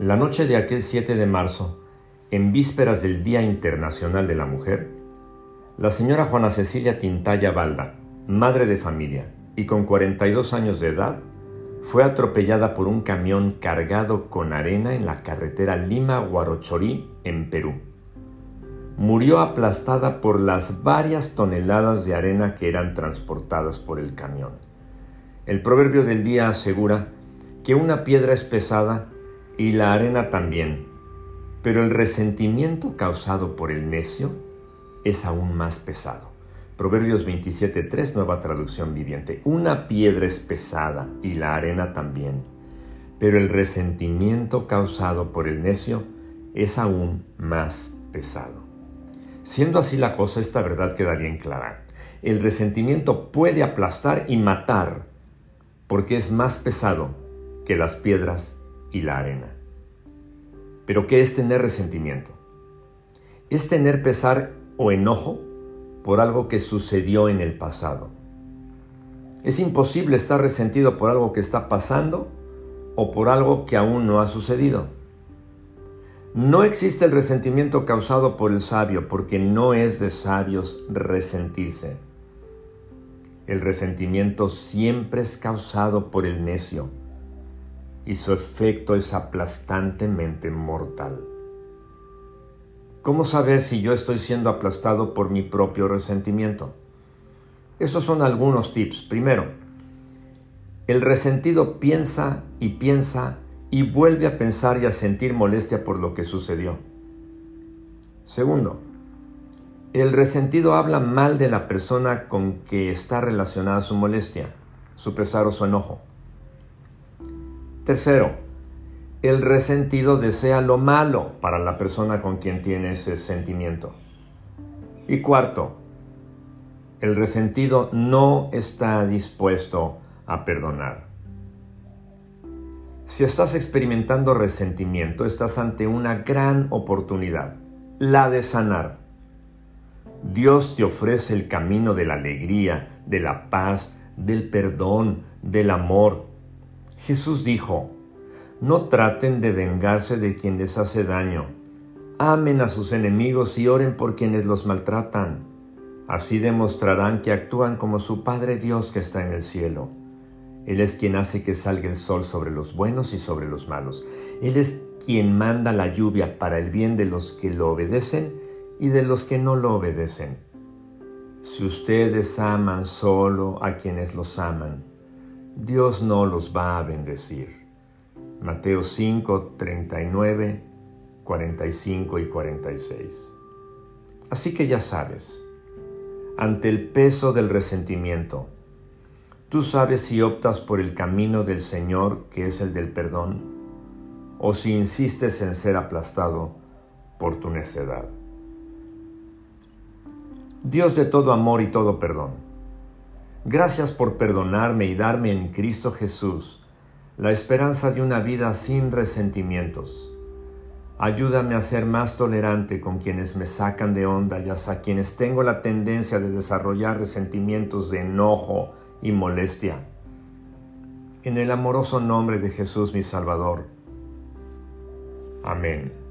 La noche de aquel 7 de marzo, en vísperas del Día Internacional de la Mujer, la señora Juana Cecilia Tintaya Balda, madre de familia y con 42 años de edad, fue atropellada por un camión cargado con arena en la carretera Lima-Guarochorí, en Perú. Murió aplastada por las varias toneladas de arena que eran transportadas por el camión. El proverbio del día asegura que una piedra es pesada y la arena también, pero el resentimiento causado por el necio es aún más pesado. Proverbios 27.3, nueva traducción viviente. Una piedra es pesada y la arena también, pero el resentimiento causado por el necio es aún más pesado. Siendo así la cosa, esta verdad queda bien clara. El resentimiento puede aplastar y matar porque es más pesado que las piedras y la arena. Pero ¿qué es tener resentimiento? Es tener pesar o enojo por algo que sucedió en el pasado. Es imposible estar resentido por algo que está pasando o por algo que aún no ha sucedido. No existe el resentimiento causado por el sabio porque no es de sabios resentirse. El resentimiento siempre es causado por el necio y su efecto es aplastantemente mortal. ¿Cómo saber si yo estoy siendo aplastado por mi propio resentimiento? Esos son algunos tips. Primero, el resentido piensa y piensa y vuelve a pensar y a sentir molestia por lo que sucedió. Segundo, el resentido habla mal de la persona con que está relacionada su molestia, su pesar o su enojo. Tercero, el resentido desea lo malo para la persona con quien tiene ese sentimiento. Y cuarto, el resentido no está dispuesto a perdonar. Si estás experimentando resentimiento, estás ante una gran oportunidad, la de sanar. Dios te ofrece el camino de la alegría, de la paz, del perdón, del amor, Jesús dijo, no traten de vengarse de quien les hace daño. Amen a sus enemigos y oren por quienes los maltratan. Así demostrarán que actúan como su Padre Dios que está en el cielo. Él es quien hace que salga el sol sobre los buenos y sobre los malos. Él es quien manda la lluvia para el bien de los que lo obedecen y de los que no lo obedecen. Si ustedes aman solo a quienes los aman, Dios no los va a bendecir. Mateo 5, 39, 45 y 46. Así que ya sabes, ante el peso del resentimiento, tú sabes si optas por el camino del Señor, que es el del perdón, o si insistes en ser aplastado por tu necedad. Dios de todo amor y todo perdón Gracias por perdonarme y darme en Cristo Jesús la esperanza de una vida sin resentimientos. Ayúdame a ser más tolerante con quienes me sacan de onda y a quienes tengo la tendencia de desarrollar resentimientos de enojo y molestia. En el amoroso nombre de Jesús mi Salvador. Amén.